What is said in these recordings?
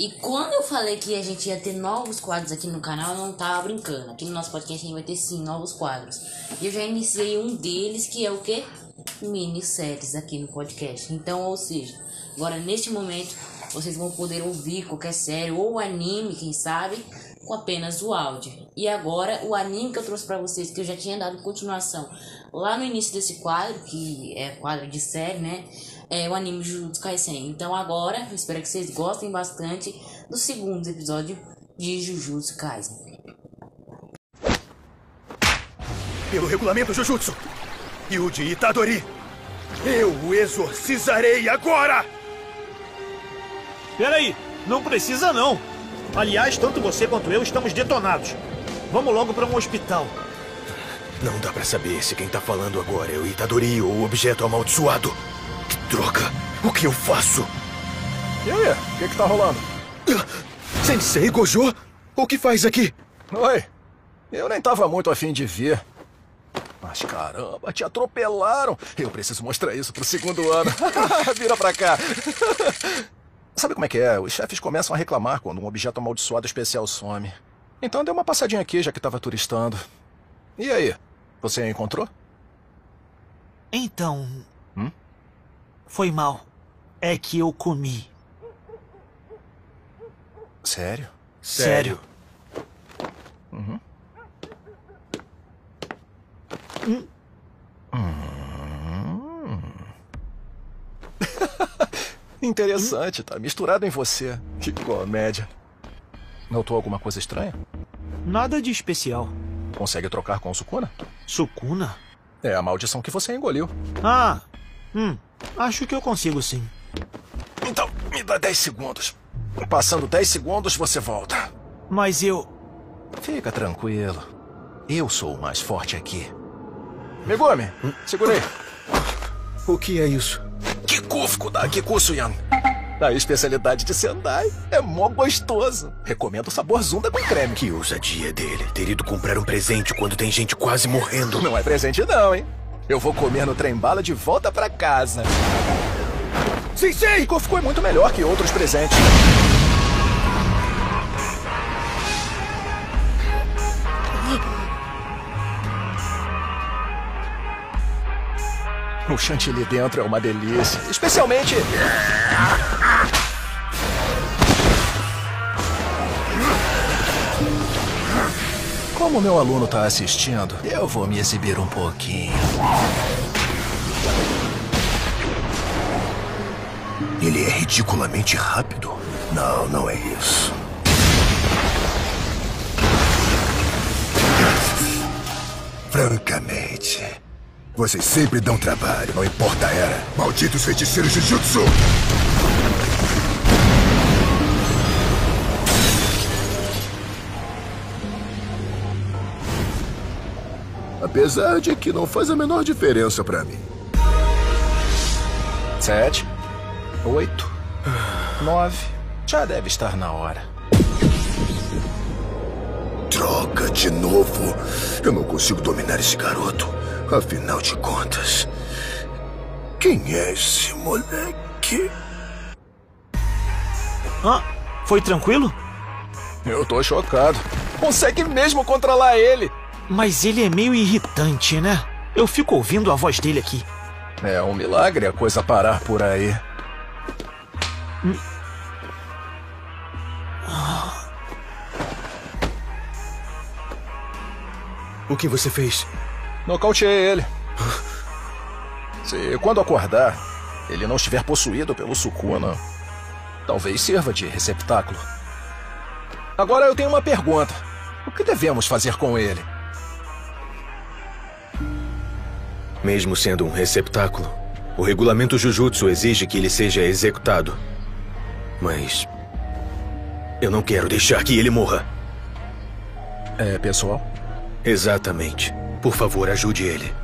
E quando eu falei que a gente ia ter novos quadros aqui no canal, eu não tava brincando. Aqui no nosso podcast a gente vai ter sim novos quadros. E eu já iniciei um deles que é o que? Minisséries aqui no podcast. Então, ou seja, agora neste momento vocês vão poder ouvir qualquer série ou anime, quem sabe, com apenas o áudio. E agora o anime que eu trouxe para vocês, que eu já tinha dado continuação lá no início desse quadro, que é quadro de série, né? É o anime Jujutsu Kaisen. Então agora, eu espero que vocês gostem bastante do segundo episódio de Jujutsu Kaisen. Pelo regulamento Jujutsu, Yuji Itadori, eu o exorcizarei agora! Peraí, não precisa não. Aliás, tanto você quanto eu estamos detonados. Vamos logo para um hospital. Não dá pra saber se quem tá falando agora é o Itadori ou o objeto amaldiçoado. Droga! O que eu faço? E aí, o que que tá rolando? Sensei Gojo? O que faz aqui? Oi, eu nem tava muito afim de ver. Mas caramba, te atropelaram. Eu preciso mostrar isso pro segundo ano. Vira pra cá. Sabe como é que é? Os chefes começam a reclamar quando um objeto amaldiçoado especial some. Então deu uma passadinha aqui, já que tava turistando. E aí, você encontrou? Então. Hum? Foi mal. É que eu comi. Sério? Sério. Uhum. Hum. Interessante, tá misturado em você. Que comédia. Notou alguma coisa estranha? Nada de especial. Consegue trocar com o Sukuna? Sukuna? É a maldição que você engoliu. Ah, hum, acho que eu consigo sim. Então, me dá 10 segundos. Passando 10 segundos, você volta. Mas eu. Fica tranquilo. Eu sou o mais forte aqui. Megumi, segura aí. O que é isso? Kikufko da Kikusuyan. A especialidade de Sendai. É mó gostoso. Recomendo o sabor Zunda com creme. Que ousadia dele ter ido comprar um presente quando tem gente quase morrendo. Não é presente não, hein? Eu vou comer no trem-bala de volta pra casa. Sensei! Kikufko é muito melhor que outros presentes. O chantilly dentro é uma delícia. Especialmente. Como meu aluno tá assistindo, eu vou me exibir um pouquinho. Ele é ridiculamente rápido. Não, não é isso. Francamente, vocês sempre dão trabalho, não importa a era. Malditos feiticeiros de Jutsu! Apesar de que não faz a menor diferença pra mim. Sete. Oito. Nove. Já deve estar na hora. Droga, de novo. Eu não consigo dominar esse garoto. Afinal de contas, quem é esse moleque? Ah, foi tranquilo? Eu tô chocado. Consegue mesmo controlar ele. Mas ele é meio irritante, né? Eu fico ouvindo a voz dele aqui. É um milagre a coisa parar por aí. O que você fez? Nocauteei ele. Se quando acordar, ele não estiver possuído pelo Sukuna, talvez sirva de receptáculo. Agora eu tenho uma pergunta. O que devemos fazer com ele? Mesmo sendo um receptáculo, o regulamento Jujutsu exige que ele seja executado. Mas. Eu não quero deixar que ele morra. É pessoal? Exatamente. Por favor, ajude ele.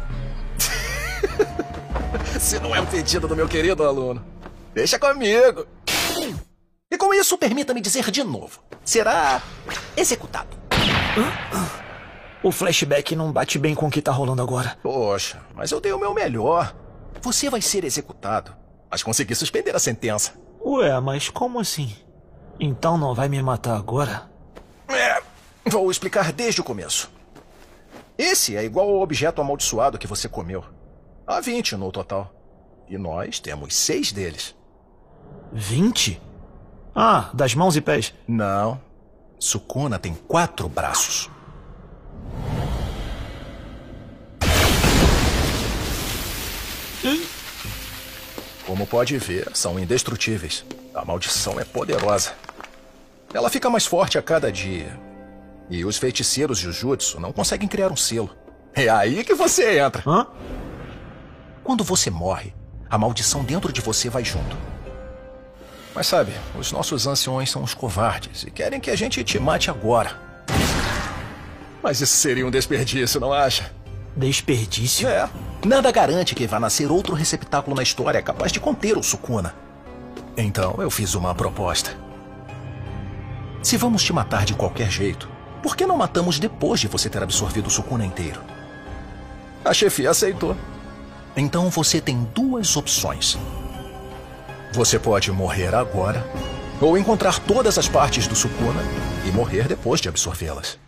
Se não é um pedido do meu querido aluno, deixa comigo. E com isso, permita-me dizer de novo: será executado. O flashback não bate bem com o que tá rolando agora. Poxa, mas eu dei o meu melhor. Você vai ser executado, mas consegui suspender a sentença. Ué, mas como assim? Então não vai me matar agora? É, vou explicar desde o começo. Esse é igual ao objeto amaldiçoado que você comeu. Há 20 no total. E nós temos seis deles. 20? Ah, das mãos e pés. Não. Sukuna tem quatro braços. Como pode ver, são indestrutíveis. A maldição é poderosa. Ela fica mais forte a cada dia. E os feiticeiros Jujutsu não conseguem criar um selo. É aí que você entra. Hã? Quando você morre, a maldição dentro de você vai junto. Mas sabe, os nossos anciões são os covardes e querem que a gente te mate agora. Mas isso seria um desperdício, não acha? Desperdício? É. Nada garante que vá nascer outro receptáculo na história capaz de conter o Sukuna. Então eu fiz uma proposta. Se vamos te matar de qualquer jeito, por que não matamos depois de você ter absorvido o Sukuna inteiro? A chefia aceitou. Então você tem duas opções. Você pode morrer agora, ou encontrar todas as partes do Sukuna e morrer depois de absorvê-las.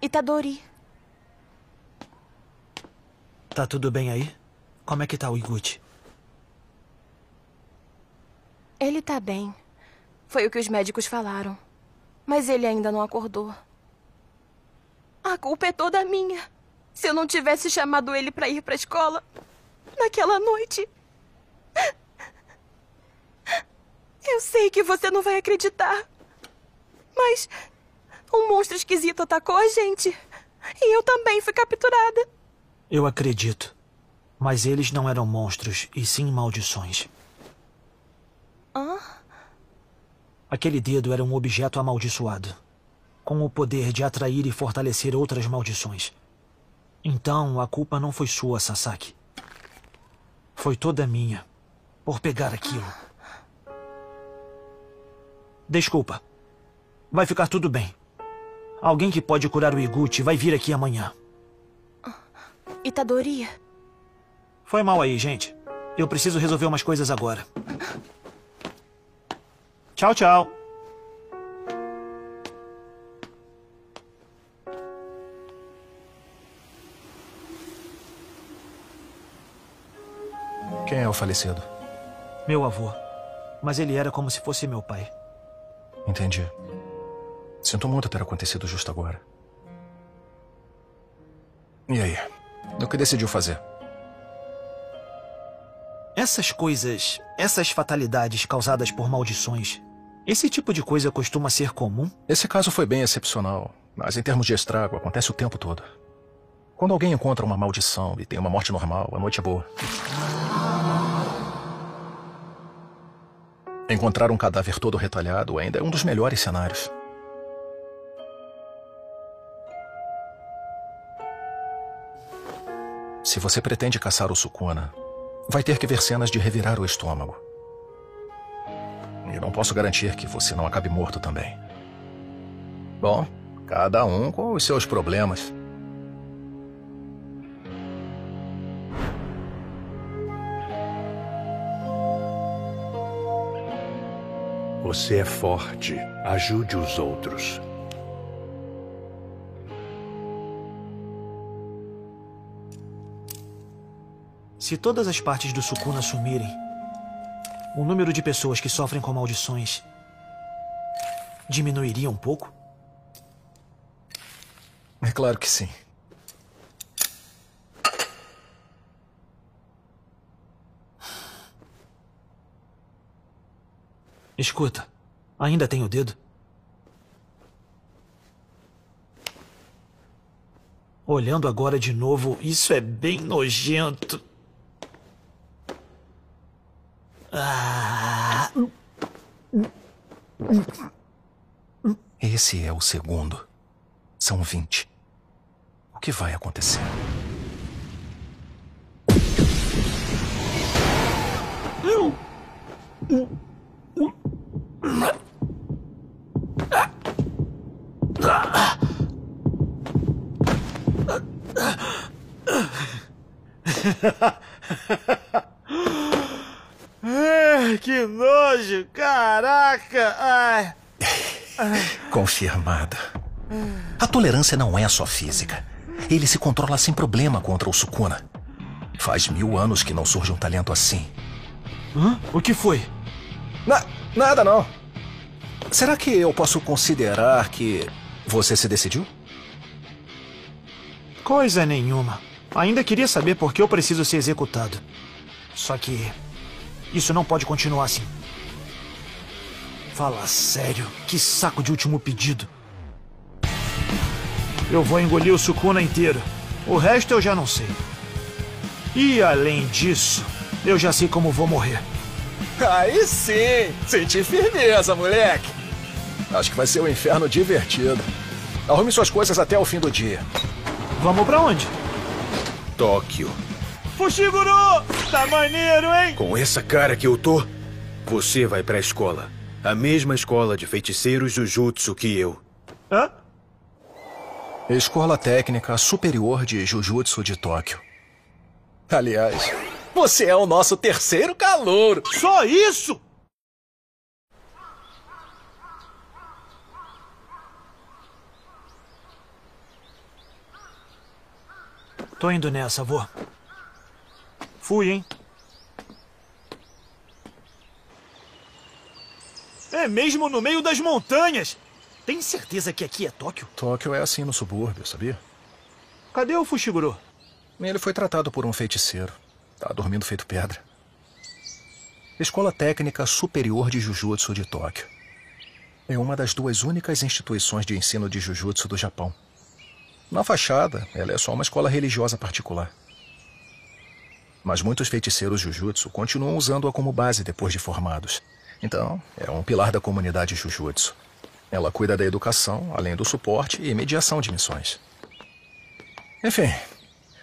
Itadori. Tá tudo bem aí? Como é que tá o Iguchi? Ele tá bem. Foi o que os médicos falaram. Mas ele ainda não acordou. A culpa é toda minha. Se eu não tivesse chamado ele pra ir pra escola naquela noite. Eu sei que você não vai acreditar. Mas um monstro esquisito atacou a gente. E eu também fui capturada. Eu acredito. Mas eles não eram monstros, e sim maldições. Hã? Aquele dedo era um objeto amaldiçoado, com o poder de atrair e fortalecer outras maldições. Então, a culpa não foi sua, Sasaki. Foi toda minha, por pegar aquilo. Desculpa. Vai ficar tudo bem. Alguém que pode curar o Iguchi vai vir aqui amanhã. Itadori. Foi mal aí, gente. Eu preciso resolver umas coisas agora. Tchau, tchau. Quem é o falecido? Meu avô. Mas ele era como se fosse meu pai. Entendi. Sinto muito ter acontecido justo agora. E aí? O que decidiu fazer? Essas coisas, essas fatalidades causadas por maldições, esse tipo de coisa costuma ser comum? Esse caso foi bem excepcional, mas em termos de estrago, acontece o tempo todo. Quando alguém encontra uma maldição e tem uma morte normal, a noite é boa. Encontrar um cadáver todo retalhado ainda é um dos melhores cenários. Se você pretende caçar o Sukuna, vai ter que ver cenas de revirar o estômago. E não posso garantir que você não acabe morto também. Bom, cada um com os seus problemas. Você é forte. Ajude os outros. Se todas as partes do Sukuna sumirem, o número de pessoas que sofrem com maldições diminuiria um pouco? É claro que sim. Escuta, ainda tem o dedo? Olhando agora de novo, isso é bem nojento. Esse é o segundo. São 20. O que vai acontecer? Ai, que nojo! Caraca! Ai. Confirmada. A tolerância não é só física. Ele se controla sem problema contra o Sukuna. Faz mil anos que não surge um talento assim. Hã? O que foi? Na, nada não. Será que eu posso considerar que você se decidiu? Coisa nenhuma. Ainda queria saber por que eu preciso ser executado. Só que. Isso não pode continuar assim. Fala sério. Que saco de último pedido. Eu vou engolir o Sukuna inteiro. O resto eu já não sei. E além disso, eu já sei como vou morrer. Aí sim! Senti firmeza, moleque! Acho que vai ser um inferno divertido. Arrume suas coisas até o fim do dia. Vamos pra onde? Tóquio. Fushiguro! Tá maneiro, hein? Com essa cara que eu tô, você vai pra escola. A mesma escola de feiticeiros Jujutsu que eu. Hã? Escola Técnica Superior de Jujutsu de Tóquio. Aliás, você é o nosso terceiro calouro. Só isso? Tô indo nessa, vô. Fui, hein? É mesmo no meio das montanhas. Tem certeza que aqui é Tóquio? Tóquio é assim no subúrbio, sabia? Cadê o Fushiguro? Ele foi tratado por um feiticeiro. Tá dormindo feito pedra. Escola Técnica Superior de Jujutsu de Tóquio. É uma das duas únicas instituições de ensino de Jujutsu do Japão. Na fachada, ela é só uma escola religiosa particular. Mas muitos feiticeiros Jujutsu continuam usando-a como base depois de formados. Então, é um pilar da comunidade Jujutsu. Ela cuida da educação, além do suporte e mediação de missões. Enfim,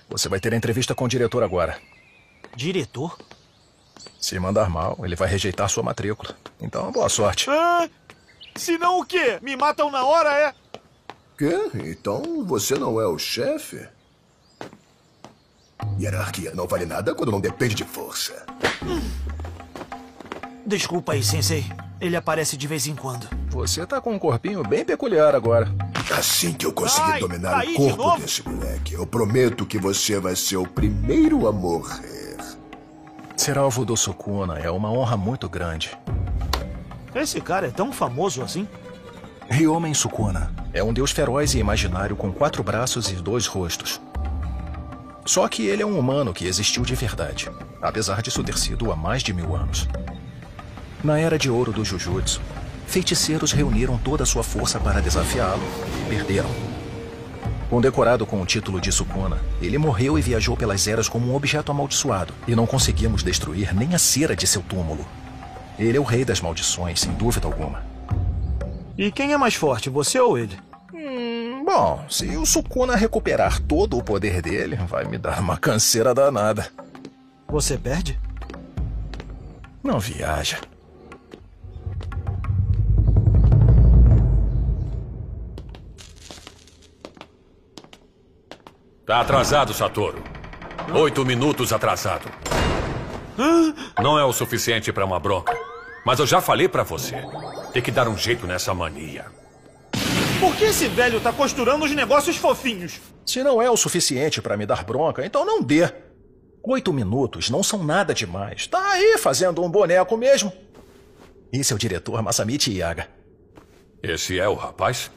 você vai ter a entrevista com o diretor agora. Diretor? Se mandar mal, ele vai rejeitar sua matrícula. Então, boa sorte. Ah, se não o quê? Me matam na hora, é? Quê? Então você não é o chefe? Hierarquia não vale nada quando não depende de força. Desculpa aí, sensei. Ele aparece de vez em quando. Você tá com um corpinho bem peculiar agora. Assim que eu conseguir Ai, dominar aí o de corpo novo? desse moleque, eu prometo que você vai ser o primeiro a morrer. Ser alvo do Sukuna é uma honra muito grande. Esse cara é tão famoso assim? Ryomen Sukuna é um deus feroz e imaginário com quatro braços e dois rostos. Só que ele é um humano que existiu de verdade, apesar disso ter sido há mais de mil anos. Na era de ouro do Jujutsu, feiticeiros reuniram toda a sua força para desafiá-lo e perderam. Condecorado com o título de Sukuna, ele morreu e viajou pelas eras como um objeto amaldiçoado, e não conseguimos destruir nem a cera de seu túmulo. Ele é o rei das maldições, sem dúvida alguma. E quem é mais forte, você ou ele? Hum, bom, se o Sukuna recuperar todo o poder dele, vai me dar uma canseira danada. Você perde? Não viaja. Tá atrasado, Satoru. Oito minutos atrasado. Não é o suficiente para uma bronca. Mas eu já falei para você. Tem que dar um jeito nessa mania. Por que esse velho tá costurando os negócios fofinhos? Se não é o suficiente para me dar bronca, então não dê. Oito minutos não são nada demais. Tá aí fazendo um boneco mesmo. Esse é o diretor Masamichi Yaga. Esse é o rapaz?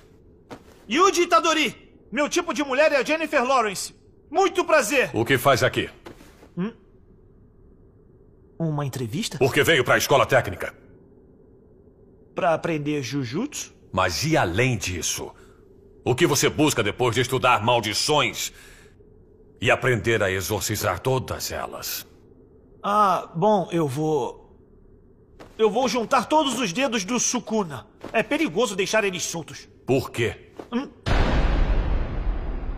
Yuji Itadori! Meu tipo de mulher é a Jennifer Lawrence. Muito prazer! O que faz aqui? Uma entrevista? Porque veio para a escola técnica. Pra aprender Jujutsu? Mas e além disso? O que você busca depois de estudar maldições e aprender a exorcizar todas elas? Ah, bom, eu vou. Eu vou juntar todos os dedos do Sukuna. É perigoso deixar eles soltos. Por quê?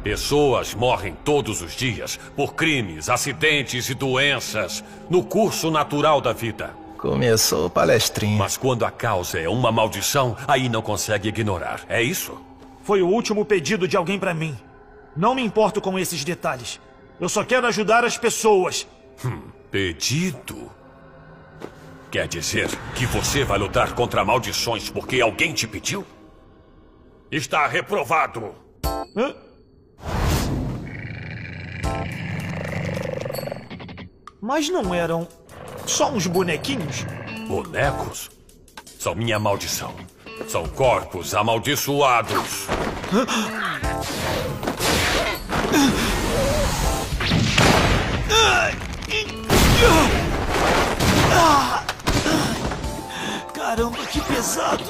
Pessoas morrem todos os dias por crimes, acidentes e doenças no curso natural da vida. Começou o palestrinho. Mas quando a causa é uma maldição, aí não consegue ignorar. É isso? Foi o último pedido de alguém pra mim. Não me importo com esses detalhes. Eu só quero ajudar as pessoas. Pedido? Quer dizer que você vai lutar contra maldições porque alguém te pediu? Está reprovado. Hã? Mas não eram só uns bonequinhos? Bonecos? São minha maldição. São corpos amaldiçoados. Caramba, que pesado!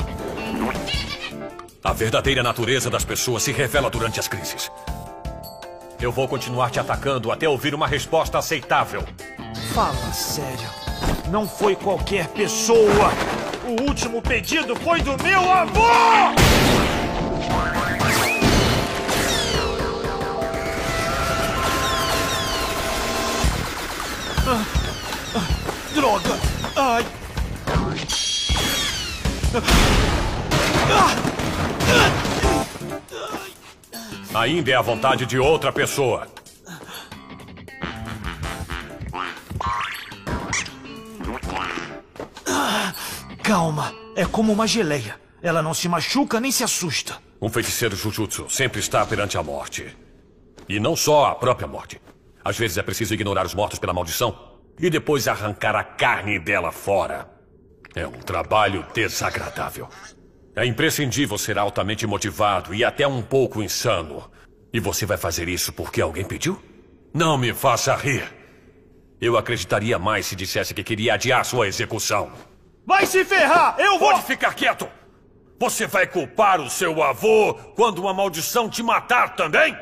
A verdadeira natureza das pessoas se revela durante as crises. Eu vou continuar te atacando até ouvir uma resposta aceitável. Fala sério. Não foi qualquer pessoa. O último pedido foi do meu avô! Ah, ah, droga! Ai! Ainda é a vontade de outra pessoa. Calma, é como uma geleia. Ela não se machuca nem se assusta. Um feiticeiro Jujutsu sempre está perante a morte. E não só a própria morte. Às vezes é preciso ignorar os mortos pela maldição e depois arrancar a carne dela fora. É um trabalho desagradável. É imprescindível ser altamente motivado e até um pouco insano. E você vai fazer isso porque alguém pediu? Não me faça rir. Eu acreditaria mais se dissesse que queria adiar sua execução. Vai se ferrar! Eu vou! Pode ficar quieto! Você vai culpar o seu avô quando uma maldição te matar também?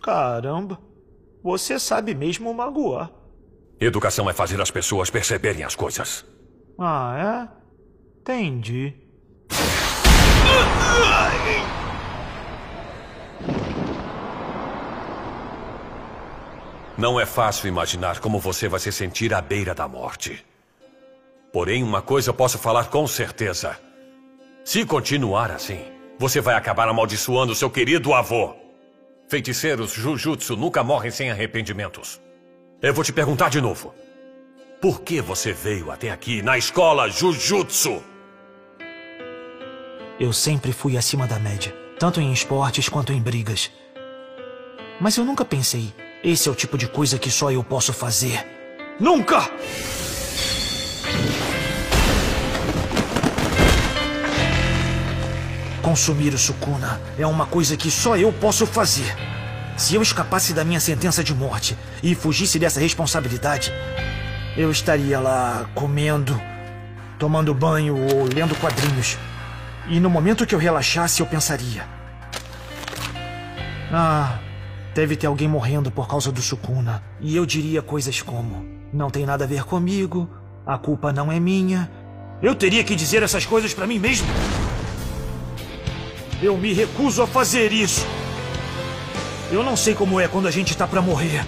Caramba, você sabe mesmo magoar. Educação é fazer as pessoas perceberem as coisas. Ah, é? Entendi. Não é fácil imaginar como você vai se sentir à beira da morte. Porém, uma coisa eu posso falar com certeza. Se continuar assim, você vai acabar amaldiçoando seu querido avô. Feiticeiros Jujutsu nunca morrem sem arrependimentos. Eu vou te perguntar de novo. Por que você veio até aqui na escola Jujutsu? Eu sempre fui acima da média, tanto em esportes quanto em brigas. Mas eu nunca pensei, esse é o tipo de coisa que só eu posso fazer. Nunca! Consumir o Sukuna é uma coisa que só eu posso fazer. Se eu escapasse da minha sentença de morte e fugisse dessa responsabilidade, eu estaria lá comendo, tomando banho ou lendo quadrinhos. E no momento que eu relaxasse, eu pensaria: Ah, deve ter alguém morrendo por causa do Sukuna. E eu diria coisas como: Não tem nada a ver comigo, a culpa não é minha. Eu teria que dizer essas coisas pra mim mesmo. Eu me recuso a fazer isso. Eu não sei como é quando a gente tá pra morrer.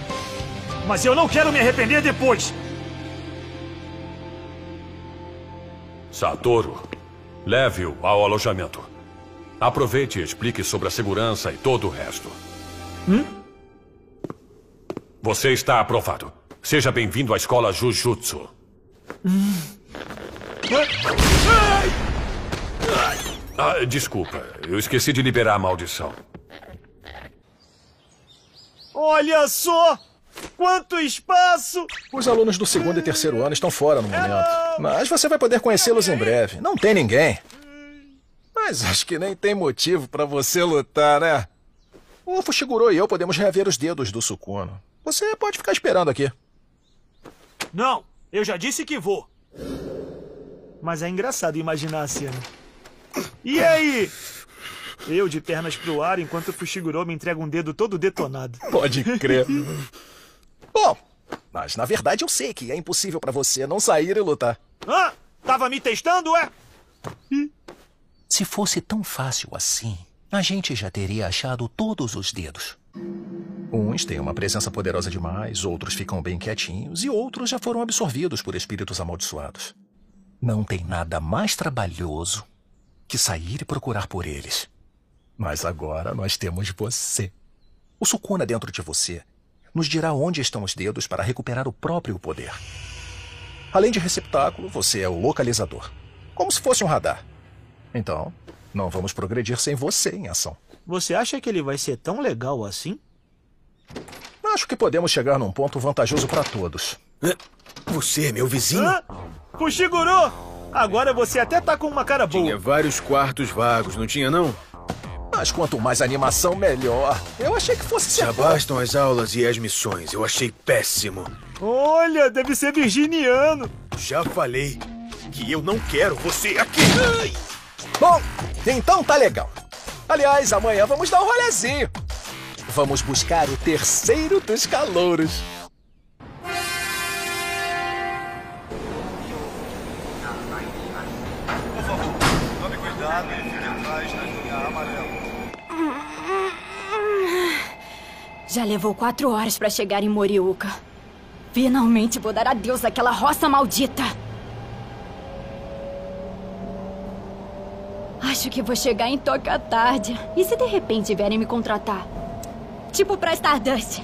Mas eu não quero me arrepender depois. Satoru, leve-o ao alojamento. Aproveite e explique sobre a segurança e todo o resto. Hum? Você está aprovado. Seja bem-vindo à escola Jujutsu. Ah, desculpa, eu esqueci de liberar a maldição. Olha só! Quanto espaço! Os alunos do segundo e terceiro ano estão fora no momento. Mas você vai poder conhecê-los em breve. Não tem ninguém. Mas acho que nem tem motivo pra você lutar, né? O Fushiguro e eu podemos reaver os dedos do Sukuno. Você pode ficar esperando aqui. Não, eu já disse que vou. Mas é engraçado imaginar a cena. E aí? Eu de pernas pro ar enquanto o Fushiguro me entrega um dedo todo detonado. Pode crer. Bom, mas na verdade eu sei que é impossível pra você não sair e lutar. Ah, tava me testando, é? Se fosse tão fácil assim, a gente já teria achado todos os dedos. Uns têm uma presença poderosa demais, outros ficam bem quietinhos e outros já foram absorvidos por espíritos amaldiçoados. Não tem nada mais trabalhoso que sair e procurar por eles. Mas agora nós temos você. O Sukuna dentro de você nos dirá onde estão os dedos para recuperar o próprio poder. Além de receptáculo, você é o localizador. Como se fosse um radar. Então, não vamos progredir sem você em ação. Você acha que ele vai ser tão legal assim? Acho que podemos chegar num ponto vantajoso para todos. Você é meu vizinho? Fushiguro! Agora você até tá com uma cara boa. Tinha vários quartos vagos, não tinha não? Mas quanto mais animação, melhor. Eu achei que fosse ser Já bastam as aulas e as missões. Eu achei péssimo. Olha, deve ser virginiano. Já falei que eu não quero você aqui. Ai! Bom, então tá legal. Aliás, amanhã vamos dar um rolezinho. Vamos buscar o terceiro dos calouros. Tome cuidado e fique atrás da linha amarela. Já levou quatro horas pra chegar em Moriuca. Finalmente vou dar adeus àquela roça maldita. Acho que vou chegar em Tóquio à tarde. E se de repente vierem me contratar? Tipo pra Stardust.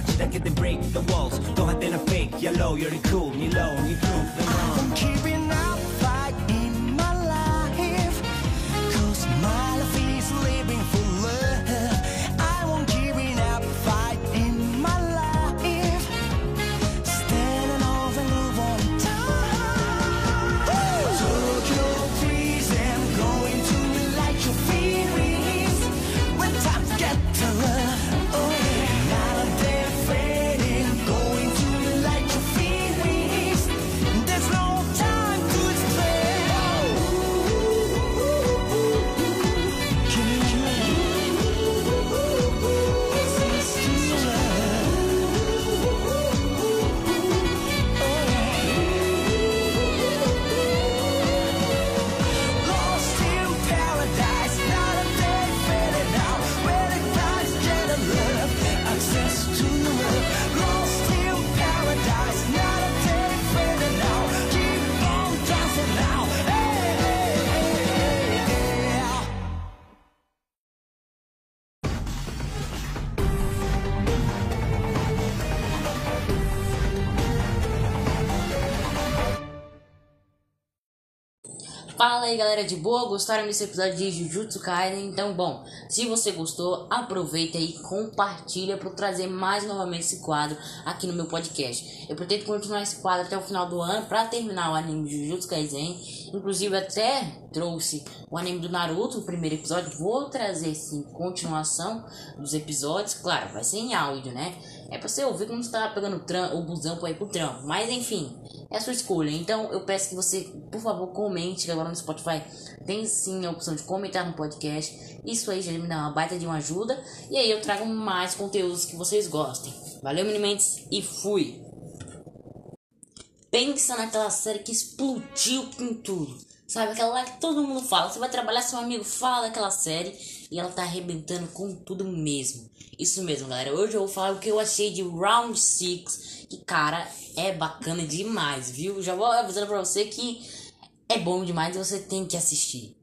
가지 않게 then break the walls. 또 때는 fake. Yellow you're cool 네 low 네 proof I'm keeping out aí galera de boa, gostaram desse episódio de Jujutsu Kaisen? Então, bom, se você gostou, aproveita e compartilha para trazer mais novamente esse quadro aqui no meu podcast. Eu pretendo continuar esse quadro até o final do ano para terminar o anime de Jujutsu Kaisen. Inclusive, até trouxe o anime do Naruto, o primeiro episódio. Vou trazer sim continuação dos episódios, claro, vai ser em áudio, né? É pra você ouvir quando você tá pegando o, o busão pra ir pro trampo. Mas enfim, é a sua escolha. Então eu peço que você, por favor, comente que agora no Spotify tem sim a opção de comentar no podcast. Isso aí já me dá uma baita de uma ajuda. E aí eu trago mais conteúdos que vocês gostem. Valeu, Minimentes, e fui! Pensa naquela série que explodiu com tudo. Sabe, aquela lá que todo mundo fala. Você vai trabalhar, seu amigo fala daquela série e ela tá arrebentando com tudo mesmo. Isso mesmo, galera. Hoje eu vou falar o que eu achei de Round 6. Que, cara, é bacana demais, viu? Já vou avisando pra você que é bom demais e você tem que assistir.